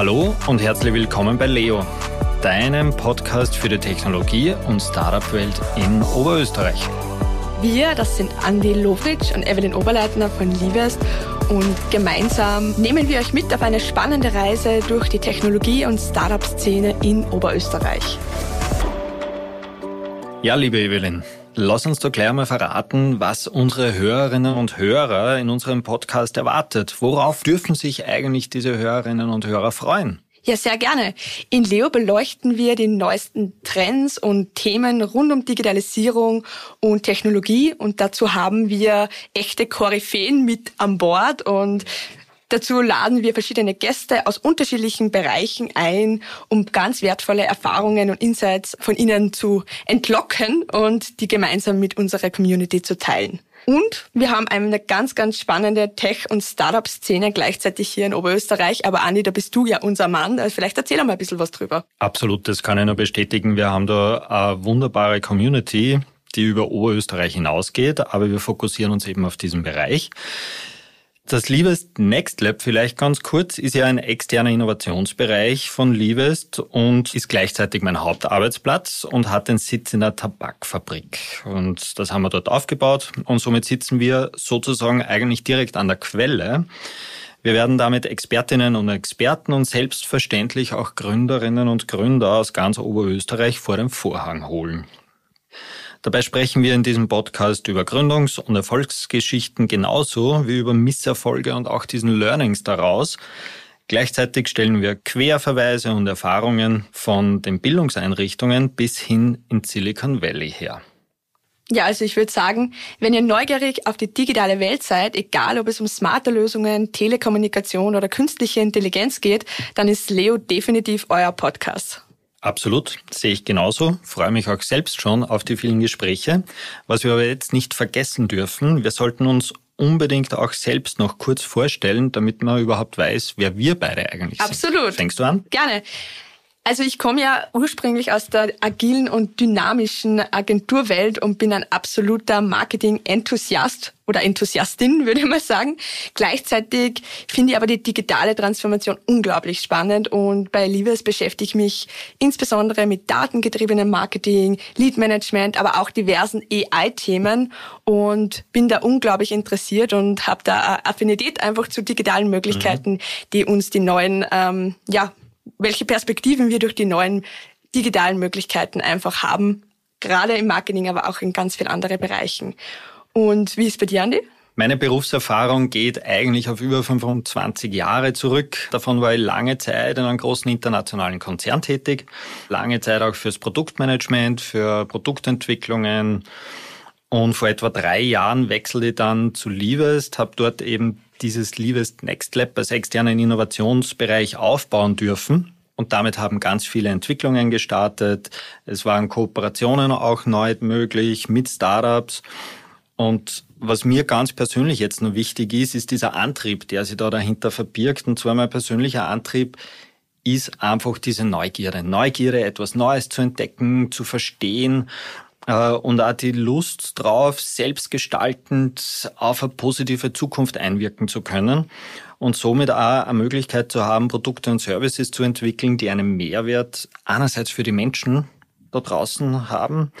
Hallo und herzlich willkommen bei Leo, deinem Podcast für die Technologie- und Startup-Welt in Oberösterreich. Wir, das sind Andi Lovritsch und Evelyn Oberleitner von Livest und gemeinsam nehmen wir euch mit auf eine spannende Reise durch die Technologie- und Startup-Szene in Oberösterreich. Ja, liebe Evelyn, lass uns doch gleich mal verraten, was unsere Hörerinnen und Hörer in unserem Podcast erwartet. Worauf dürfen sich eigentlich diese Hörerinnen und Hörer freuen? Ja, sehr gerne. In Leo beleuchten wir die neuesten Trends und Themen rund um Digitalisierung und Technologie und dazu haben wir echte Koryphäen mit an Bord und Dazu laden wir verschiedene Gäste aus unterschiedlichen Bereichen ein, um ganz wertvolle Erfahrungen und Insights von ihnen zu entlocken und die gemeinsam mit unserer Community zu teilen. Und wir haben eine ganz, ganz spannende Tech- und Startup-Szene gleichzeitig hier in Oberösterreich. Aber Andi, da bist du ja unser Mann. Also vielleicht erzähl mal ein bisschen was drüber. Absolut, das kann ich nur bestätigen. Wir haben da eine wunderbare Community, die über Oberösterreich hinausgeht, aber wir fokussieren uns eben auf diesen Bereich. Das Livest Next Lab vielleicht ganz kurz ist ja ein externer Innovationsbereich von Livest und ist gleichzeitig mein Hauptarbeitsplatz und hat den Sitz in der Tabakfabrik. Und das haben wir dort aufgebaut und somit sitzen wir sozusagen eigentlich direkt an der Quelle. Wir werden damit Expertinnen und Experten und selbstverständlich auch Gründerinnen und Gründer aus ganz Oberösterreich vor den Vorhang holen. Dabei sprechen wir in diesem Podcast über Gründungs- und Erfolgsgeschichten genauso wie über Misserfolge und auch diesen Learnings daraus. Gleichzeitig stellen wir Querverweise und Erfahrungen von den Bildungseinrichtungen bis hin in Silicon Valley her. Ja, also ich würde sagen, wenn ihr neugierig auf die digitale Welt seid, egal ob es um smarte Lösungen, Telekommunikation oder künstliche Intelligenz geht, dann ist Leo definitiv euer Podcast. Absolut, sehe ich genauso. Freue mich auch selbst schon auf die vielen Gespräche. Was wir aber jetzt nicht vergessen dürfen, wir sollten uns unbedingt auch selbst noch kurz vorstellen, damit man überhaupt weiß, wer wir beide eigentlich Absolut. sind. Absolut. Denkst du an? Gerne. Also ich komme ja ursprünglich aus der agilen und dynamischen Agenturwelt und bin ein absoluter Marketing-Enthusiast oder Enthusiastin, würde ich mal sagen. Gleichzeitig finde ich aber die digitale Transformation unglaublich spannend und bei Livers beschäftige ich mich insbesondere mit datengetriebenem Marketing, Lead-Management, aber auch diversen AI-Themen und bin da unglaublich interessiert und habe da Affinität einfach zu digitalen Möglichkeiten, mhm. die uns die neuen ähm, ja, welche Perspektiven wir durch die neuen digitalen Möglichkeiten einfach haben, gerade im Marketing, aber auch in ganz vielen anderen Bereichen. Und wie ist bei dir, Andi? Meine Berufserfahrung geht eigentlich auf über 25 Jahre zurück. Davon war ich lange Zeit in einem großen internationalen Konzern tätig, lange Zeit auch fürs Produktmanagement, für Produktentwicklungen. Und vor etwa drei Jahren wechselte ich dann zu Livest, habe dort eben dieses Livest Next Lab als externen Innovationsbereich aufbauen dürfen. Und damit haben ganz viele Entwicklungen gestartet. Es waren Kooperationen auch neu möglich mit Startups. Und was mir ganz persönlich jetzt noch wichtig ist, ist dieser Antrieb, der sich da dahinter verbirgt. Und zwar mein persönlicher Antrieb ist einfach diese Neugierde. Neugierde, etwas Neues zu entdecken, zu verstehen und auch die Lust drauf, selbstgestaltend auf eine positive Zukunft einwirken zu können und somit auch eine Möglichkeit zu haben, Produkte und Services zu entwickeln, die einen Mehrwert einerseits für die Menschen da draußen haben,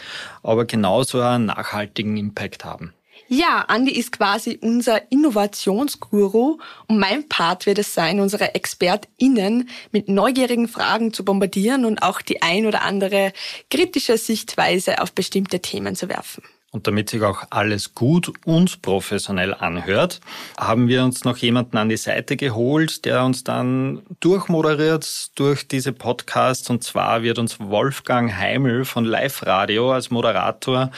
aber genauso einen nachhaltigen Impact haben. Ja, Andi ist quasi unser Innovationsguru und mein Part wird es sein, unsere ExpertInnen mit neugierigen Fragen zu bombardieren und auch die ein oder andere kritische Sichtweise auf bestimmte Themen zu werfen. Und damit sich auch alles gut und professionell anhört, haben wir uns noch jemanden an die Seite geholt, der uns dann durchmoderiert durch diese Podcasts. Und zwar wird uns Wolfgang Heimel von Live Radio als Moderator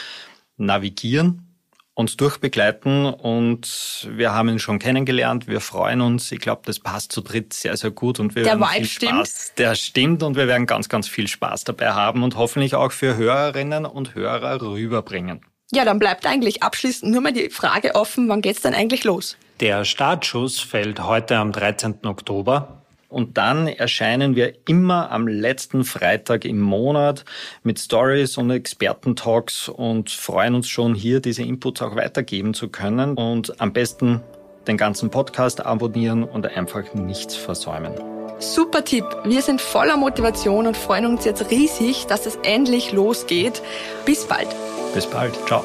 navigieren uns durchbegleiten und wir haben ihn schon kennengelernt. Wir freuen uns. Ich glaube, das passt zu dritt sehr, sehr gut und wir Der werden Vibe viel Spaß. Stimmt. Der stimmt und wir werden ganz, ganz viel Spaß dabei haben und hoffentlich auch für Hörerinnen und Hörer rüberbringen. Ja, dann bleibt eigentlich abschließend nur mal die Frage offen, wann geht's denn eigentlich los? Der Startschuss fällt heute am 13. Oktober und dann erscheinen wir immer am letzten Freitag im Monat mit Stories und Expertentalks und freuen uns schon hier diese Inputs auch weitergeben zu können und am besten den ganzen Podcast abonnieren und einfach nichts versäumen. Super Tipp. Wir sind voller Motivation und freuen uns jetzt riesig, dass es endlich losgeht. Bis bald. Bis bald. Ciao.